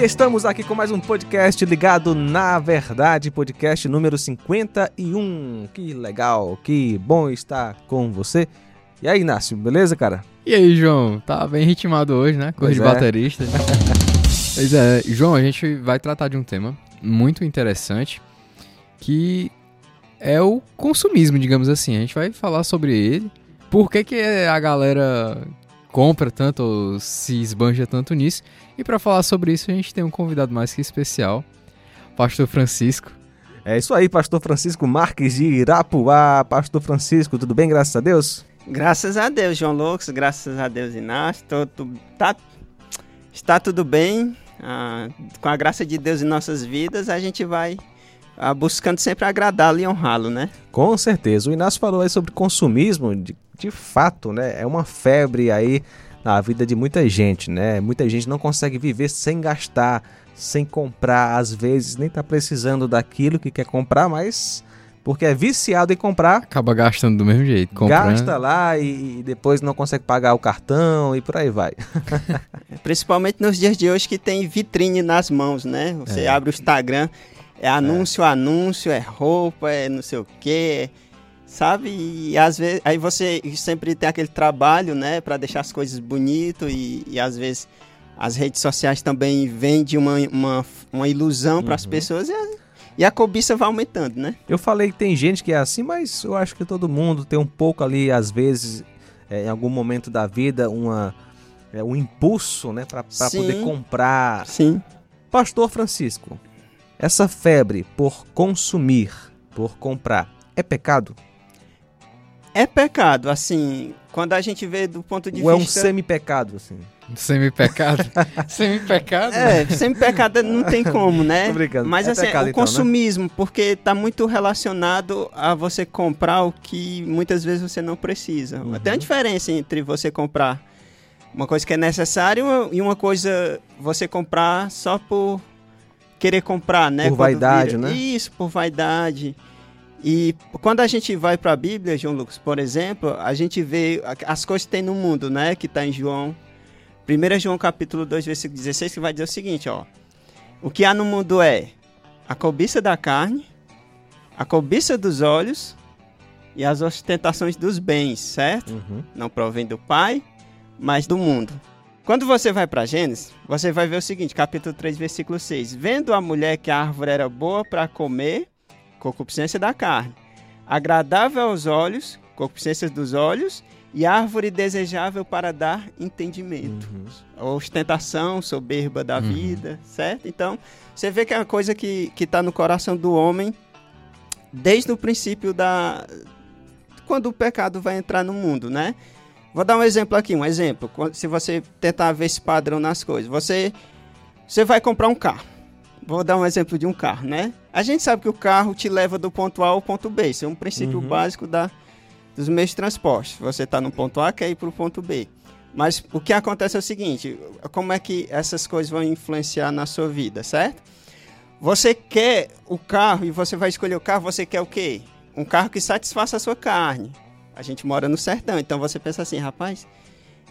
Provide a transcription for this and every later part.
E estamos aqui com mais um podcast ligado na verdade, podcast número 51. Que legal, que bom estar com você. E aí, Inácio, beleza, cara? E aí, João? Tá bem ritmado hoje, né? Coisa de é. baterista. pois é, João, a gente vai tratar de um tema muito interessante que é o consumismo, digamos assim. A gente vai falar sobre ele. Por que, que a galera compra tanto ou se esbanja tanto nisso? E para falar sobre isso, a gente tem um convidado mais que especial, Pastor Francisco. É isso aí, Pastor Francisco Marques de Irapuá. Pastor Francisco, tudo bem, graças a Deus? Graças a Deus, João Lucas, graças a Deus, Inácio. Tô, tô, tá, está tudo bem. Ah, com a graça de Deus em nossas vidas, a gente vai ah, buscando sempre agradá-lo e honrá-lo, né? Com certeza. O Inácio falou aí sobre consumismo. De, de fato, né? É uma febre aí na vida de muita gente, né? Muita gente não consegue viver sem gastar, sem comprar. Às vezes nem tá precisando daquilo que quer comprar, mas porque é viciado em comprar. Acaba gastando do mesmo jeito. Comprando. Gasta lá e, e depois não consegue pagar o cartão e por aí vai. Principalmente nos dias de hoje que tem vitrine nas mãos, né? Você É. abre o Instagram, é anúncio, anúncio, é roupa, é não sei o quê. Sabe? E às vezes aí você sempre tem aquele trabalho, né, Pra deixar as coisas bonitas e, e às vezes as redes sociais também vendem uma, uma, uma ilusão para as Uhum. pessoas e a, e a cobiça vai aumentando, né? Eu falei que tem gente que é assim, mas eu acho que todo mundo tem um pouco ali, às vezes, é, em algum momento da vida, uma, é, um impulso, né, para poder comprar. Sim. Pastor Francisco, essa febre por consumir, por comprar, é pecado? É pecado, assim, quando a gente vê do ponto de Ou é um vista semi-pecado, assim? Semi-pecado. Semi-pecado? É, sem pecado não tem como, né? Tô brincando. Mas É assim, pecado, o então, né? consumismo, porque tá muito relacionado a você comprar o que muitas vezes você não precisa. Uhum. Tem uma diferença entre você comprar uma coisa que é necessária e uma- e uma coisa você comprar só por querer comprar, né? Por vaidade, vira- né? Isso, por vaidade. E quando a gente vai para a Bíblia, João Lucas, por exemplo, a gente vê as coisas que tem no mundo, né? Que tá em João 1 João capítulo 2, versículo 16, que vai dizer o seguinte, ó. O que há no mundo é a cobiça da carne, a cobiça dos olhos e as ostentações dos bens, certo? Uhum. Não provém do Pai, mas do mundo. Quando você vai para Gênesis, você vai ver o seguinte, capítulo 3, versículo 6. Vendo a mulher que a árvore era boa para comer, concupiscência da carne, agradável aos olhos, concupiscência dos olhos, e árvore desejável para dar entendimento Uhum. ostentação, soberba da Uhum. vida, certo? Então, você vê que é uma coisa que, que tá no coração do homem desde o princípio da... Quando o pecado vai entrar no mundo, né? Vou dar um exemplo aqui, um exemplo. Se você tentar ver esse padrão nas coisas. Você, você vai comprar um carro. Vou dar um exemplo de um carro, né? A gente sabe que o carro te leva do ponto A ao ponto B. Isso é um princípio Uhum. básico da, dos meios de transporte. Você está no ponto A, quer ir para o ponto B. Mas o que acontece é o seguinte: como é que essas coisas vão influenciar na sua vida, certo? Você quer o carro e você vai escolher o carro, você quer o quê? Um carro que satisfaça a sua carne. A gente mora no sertão, então você pensa assim, rapaz,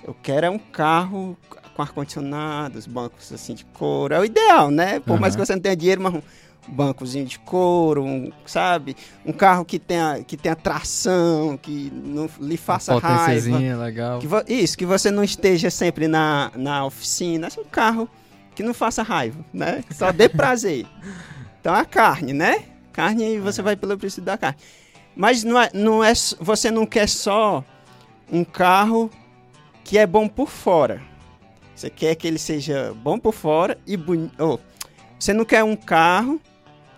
eu quero é um carro com ar-condicionado, os bancos assim de couro. É o ideal, né? Por mais que você não tenha dinheiro, mas um bancozinho de couro, um, sabe? Um carro que tenha, que tenha tração, que não lhe faça Uma raiva. legal. Que isso, que você não esteja sempre na, na oficina. É um carro que não faça raiva, né? Só dê prazer. Então a carne, né? Carne, você vai pelo princípio da carne. Mas não é, não é, você não quer só um carro que é bom por fora. Você quer que ele seja bom por fora e bonito. você não quer um carro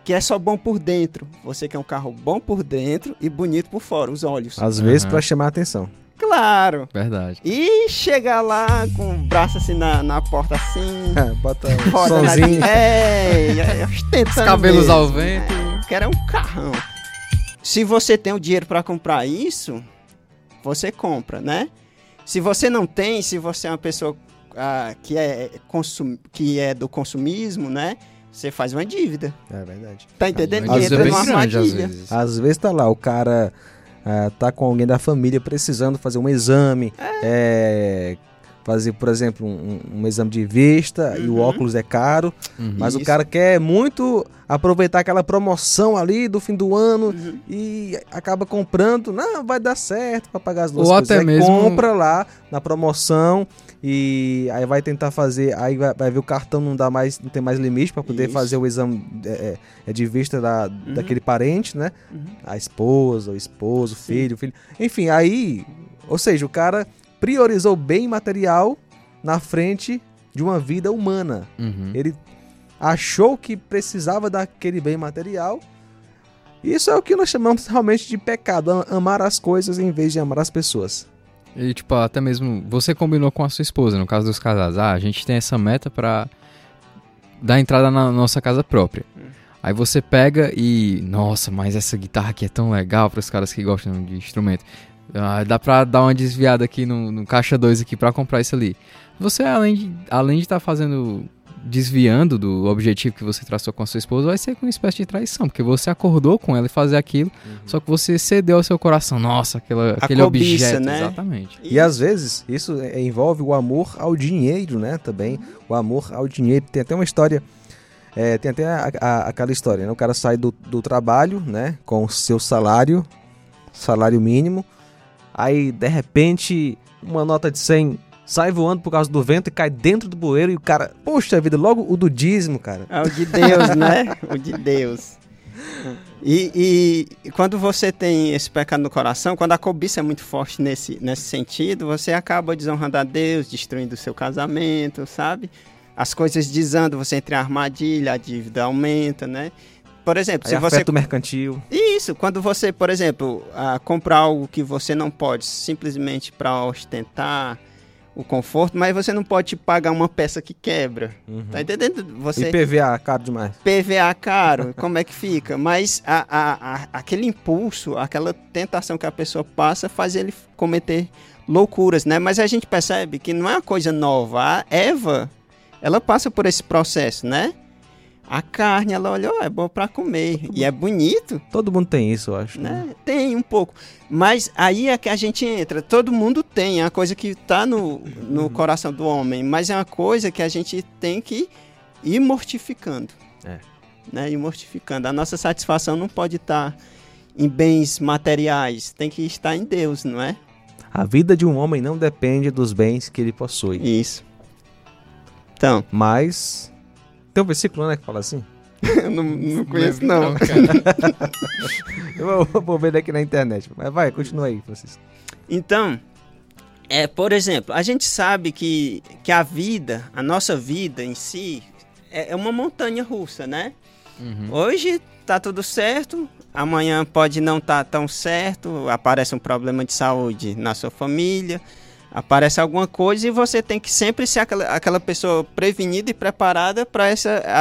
que é só bom por dentro. Você quer um carro bom por dentro e bonito por fora, os olhos. Às vezes Aham. para chamar a atenção. Claro. Verdade. E chegar lá com o braço assim na, na porta assim. Bota um roda na-. É, é, ostentando Os cabelos mesmo. ao vento. É, quero um carrão. Se você tem o dinheiro para comprar isso, você compra, né? Se você não tem, se você é uma pessoa ah, que, é consum, que é do consumismo, né? Você faz uma dívida. É verdade. Tá entendendo? Às entra vezes numa grande, às vezes. Às vezes tá lá, o cara ah, tá com alguém da família precisando fazer um exame, é, fazer, por exemplo, um, um exame de vista e o Uhum. óculos é caro, Uhum. mas o Isso. cara quer muito aproveitar aquela promoção ali do fim do ano Uhum. e acaba comprando, não, vai dar certo para pagar as duas Ou coisas. até Aí mesmo- compra lá na promoção e aí vai tentar fazer, aí vai, vai ver o cartão não dá mais, não tem mais limite para poder Isso. fazer o exame é, é, de vista da, daquele parente, né? Uhum. A esposa, o esposo, o filho, o filho. Enfim, aí, ou seja, o cara priorizou o bem material na frente de uma vida humana. Uhum. Ele achou que precisava daquele bem material. Isso é o que nós chamamos realmente de pecado, am- amar as coisas em vez de amar as pessoas. E, tipo, até mesmo você combinou com a sua esposa, no caso dos casais. Ah, a gente tem essa meta pra dar entrada na nossa casa própria. Aí você pega e. Nossa, mas essa guitarra aqui é tão legal para os caras que gostam de instrumento. Ah, dá pra dar uma desviada aqui no, no caixa 2 aqui pra comprar isso ali. Você, além de além de estar fazendo. desviando do objetivo que você traçou com a sua esposa, vai ser com uma espécie de traição. Porque você acordou com ela e fazer aquilo, só que você cedeu ao seu coração. Nossa, aquela, aquele cobiça, objeto. né? Exatamente. E às vezes isso é- envolve o amor ao dinheiro, né? Também o amor ao dinheiro. Tem até uma história, é, tem até a- a- aquela história, né? O cara sai do, do trabalho, né? Com o seu salário, salário mínimo. Aí de repente uma nota de 100 sai voando por causa do vento e cai dentro do bueiro e o cara, poxa vida, logo o do dízimo, cara. É o de Deus, né? O de Deus. E, e- quando você tem esse pecado no coração, quando a cobiça é muito forte nesse, nesse sentido, você acaba desonrando a Deus, destruindo o seu casamento, sabe? As coisas desandam, você entra em armadilha, a dívida aumenta, né? Por exemplo, Aí se você mercantil. Isso, quando você, por exemplo, ah, comprar algo que você não pode simplesmente para ostentar o conforto, mas você não pode pagar uma peça que quebra. Tá entendendo? Você E PVA, caro demais. PVA caro, como é que fica? Mas a, a- a- aquele impulso, aquela tentação que a pessoa passa faz ele cometer loucuras, né? Mas a gente percebe que não é uma coisa nova. A Eva, ela passa por esse processo, né? A carne, ela olhou, é boa para comer. E é bonito, Todo mundo tem isso, eu acho. Né? né? Tem um pouco. Mas aí é que a gente entra. Todo mundo tem. É uma coisa que tá no, no coração do homem. Mas é uma coisa que a gente tem que ir mortificando. É. Né? Ir mortificando. A nossa satisfação não pode estar em bens materiais. Tem que estar em Deus, não é? A vida de um homem não depende dos bens que ele possui. Isso. Então, Mas. Tem um versículo, né, que fala assim? eu não, não conheço, não. cara. Eu vou, vou ver aqui na internet. Mas vai, continua aí, Francisco. Então, é, por exemplo, a gente sabe que, que a vida, a nossa vida em si, é, é uma montanha russa, né? Uhum. Hoje tá tudo certo, amanhã pode não estar tão certo, aparece um problema de saúde na sua família, aparece alguma coisa e você tem que sempre ser aquela, aquela pessoa prevenida e preparada para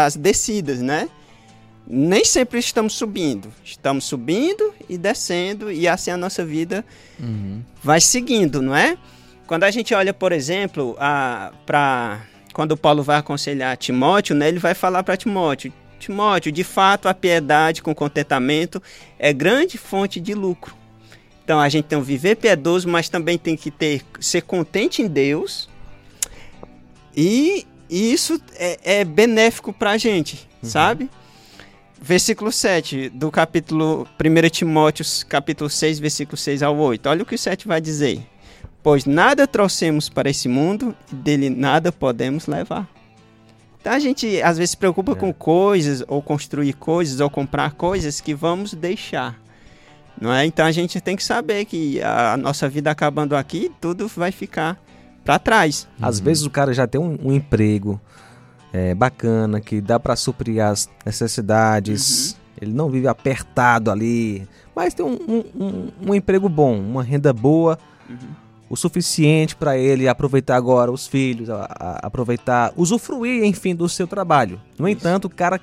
as descidas, né? Nem sempre estamos subindo, estamos subindo e descendo e assim a nossa vida Uhum. vai seguindo, não é? Quando a gente olha, por exemplo, para quando Paulo vai aconselhar Timóteo, né, ele vai falar para Timóteo: Timóteo, de fato, a piedade com contentamento é grande fonte de lucro. Então a gente tem um viver piedoso, mas também tem que ter ser contente em Deus. E, e isso é, é benéfico para a gente, sabe? Versículo 7 do capítulo 1 Timóteo, capítulo 6, versículo 6 ao 8. Olha o que o 7 vai dizer. Pois nada trouxemos para esse mundo e dele nada podemos levar. Então a gente às vezes se preocupa É. com coisas, ou construir coisas, ou comprar coisas que vamos deixar. Não é? Então a gente tem que saber que a, nossa vida acabando aqui, tudo vai ficar para trás. Às vezes o cara já tem um, um emprego é, bacana, que dá pra suprir as necessidades. Ele não vive apertado ali, mas tem um, um- um- um emprego bom, uma renda boa, o suficiente pra ele aproveitar agora os filhos, a- a- aproveitar, usufruir, enfim, do seu trabalho. No Isso. entanto, o cara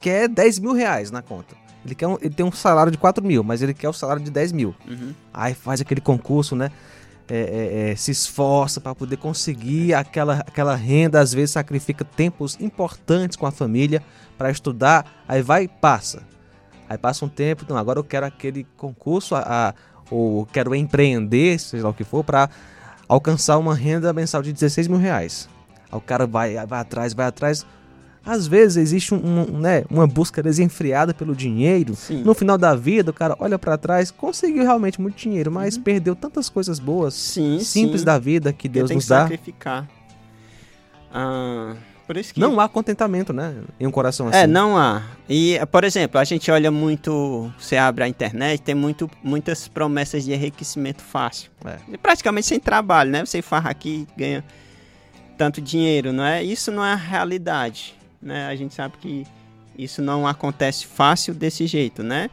quer 10 mil reais na conta. Ele, quer um- ele tem um salário de 4 mil, mas ele quer o salário de 10 mil. Aí faz aquele concurso, né? É, é, é, se esforça para poder conseguir aquela, aquela renda, às vezes sacrifica tempos importantes com a família para estudar, aí vai e passa. Aí passa um tempo, então agora eu quero aquele concurso, a, a- ou quero empreender, seja lá o que for, para alcançar uma renda mensal de 16 mil reais. Aí o cara vai, vai atrás, vai atrás. Às vezes existe um, um, né, uma busca desenfreada pelo dinheiro. Sim. No final da vida, o cara olha pra trás, conseguiu realmente muito dinheiro, mas perdeu tantas coisas boas, Sim, simples sim. da vida que Deus nos dá. sacrificar. Ah, por isso que Não há contentamento, né? Em um coração assim. É, não há. E, por exemplo, a gente olha muito, você abre a internet, tem muito, muitas promessas de enriquecimento fácil. É. E Praticamente sem trabalho, né? Você farra aqui e ganha tanto dinheiro, não é? Isso não é a realidade, né? A gente sabe que isso não acontece fácil desse jeito, né?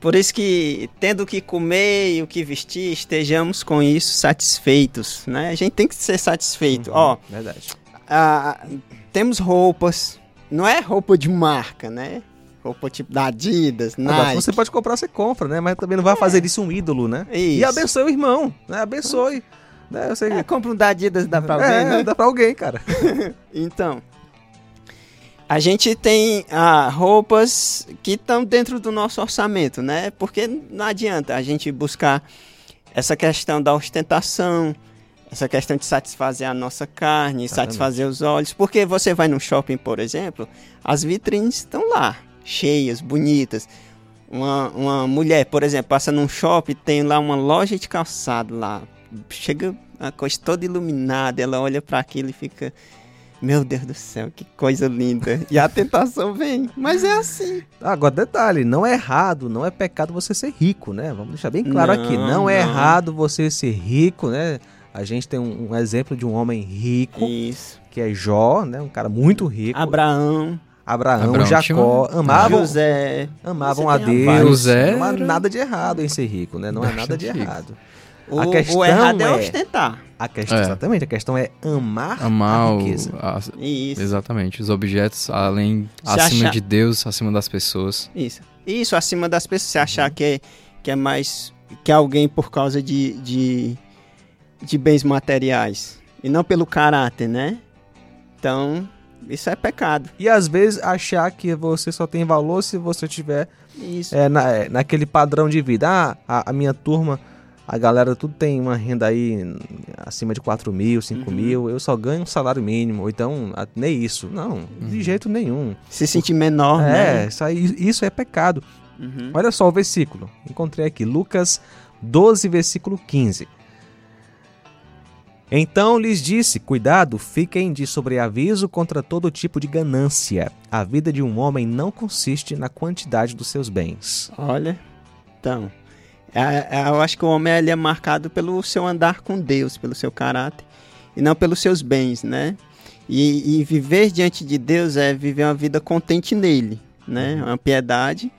Por isso que, tendo o que comer e o que vestir, estejamos com isso satisfeitos, né? A gente tem que ser satisfeito. Uhum, Ó, Verdade. ah, temos roupas, não é roupa de marca, né? Roupa tipo da Adidas, se você pode comprar, você compra, né? Mas também não vai fazer disso um ídolo, né? E Isso. abençoe o irmão, né? Abençoe. Né? Você... É, compra um da Adidas, dá pra alguém, É, né? dá pra alguém, cara. Então, a gente tem ah, roupas que estão dentro do nosso orçamento, né? Porque não adianta a gente buscar essa questão da ostentação, essa questão de satisfazer a nossa carne, Exatamente. satisfazer os olhos. Porque você vai no shopping, por exemplo, as vitrines estão lá, cheias, bonitas. Uma, uma mulher, por exemplo, passa num shopping, tem lá uma loja de calçado lá. Chega a coisa toda iluminada, ela olha para aquilo e fica. Meu Deus do céu, que coisa linda. E a tentação vem. Mas é assim. Agora, detalhe, não é errado, não é pecado você ser rico, né? Vamos deixar bem claro Não, aqui. Não, é não. errado você ser rico, né? A gente tem um, um exemplo de um homem rico, Isso. que é Jó, né? Um cara muito rico. Abraão, Abraão, Abraão Jacó, amavam, José. amavam a Deus. José Não há era- nada de errado em ser rico, né? Não é nada de rico. errado. O, A questão o errado é, é- ostentar. A questão, É. exatamente, a questão é amar, Amar a o- riqueza. a- Isso. exatamente, os objetos além Se acima achar- de Deus, acima das pessoas. Isso. Isso, acima das pessoas. Você achar que, é, que é mais que alguém por causa de, de, de bens materiais. E não pelo caráter, né? Então, isso é pecado. E às vezes achar que você só tem valor se você tiver Isso. é, na- é, naquele padrão de vida. Ah, a, a minha turma, a galera tudo tem uma renda aí acima de 4 mil, 5 Uhum. mil, eu só ganho um salário mínimo, ou então a- nem isso. Não, de jeito nenhum. Se sentir menor, é, né? isso, aí, isso é pecado. Uhum. Olha só o versículo, encontrei aqui, Lucas 12, versículo 15. Então lhes disse: Cuidado, fiquem de sobreaviso contra todo tipo de ganância. A vida de um homem não consiste na quantidade dos seus bens. Olha, então, eu acho que o homem ele é marcado pelo seu andar com Deus, pelo seu caráter, e não pelos seus bens, né? E, e viver diante de Deus é viver uma vida contente nele, né? Uma piedade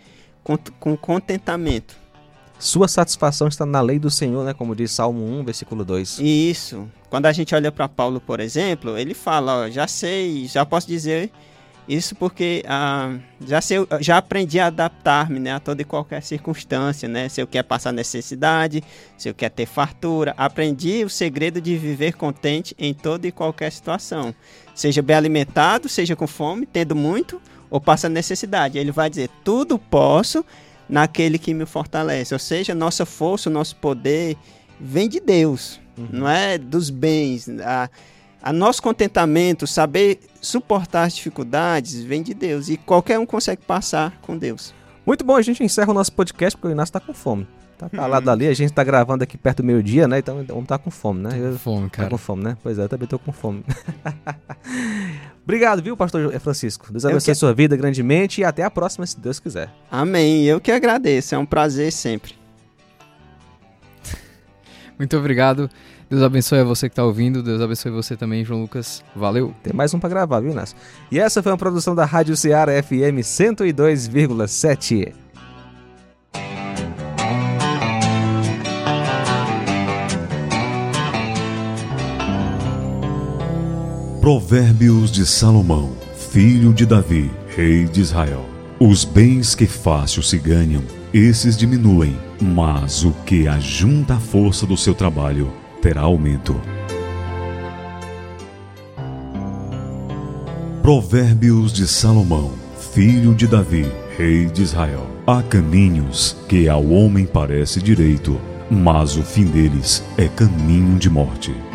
com, com contentamento. Sua satisfação está na lei do Senhor, né? Como diz Salmo 1, versículo 2. E isso, quando a gente olha para Paulo, por exemplo, ele fala, ó, já sei, já posso dizer isso porque ah, já já aprendi a adaptar-me, né, a toda e qualquer circunstância, né? Se eu quero passar necessidade, se eu quero ter fartura, aprendi o segredo de viver contente em toda e qualquer situação. Seja bem alimentado, seja com fome, tendo muito ou passa necessidade. Ele vai dizer: tudo posso naquele que me fortalece. Ou seja, nossa força, nosso poder vem de Deus, não é dos bens. A, a nosso contentamento, saber suportar as dificuldades, vem de Deus. E qualquer um consegue passar com Deus. Muito bom, a gente encerra o nosso podcast porque o Inácio tá com fome. Tá calado ali, a gente tá gravando aqui perto do meio-dia, né? Então o homem tá com fome, né? Eu- Fome, Tá cara. com fome, né? Pois é, eu também tô com fome. Obrigado, viu, pastor Francisco? Deus Eu abençoe que- sua vida grandemente e até a próxima, se Deus quiser. Amém. Eu que agradeço. É um prazer sempre. Muito obrigado. Deus abençoe a você que está ouvindo. Deus abençoe você também, João Lucas. Valeu. Tem mais um pra gravar, viu, Inácio? E essa foi uma produção da Rádio Ceará FM 102,7. Provérbios de Salomão, filho de Davi, rei de Israel. Os bens que fácil se ganham, esses diminuem, mas o que ajunta a força do seu trabalho terá aumento. Provérbios de Salomão, filho de Davi, rei de Israel. Há caminhos que ao homem parece direito, mas o fim deles é caminho de morte.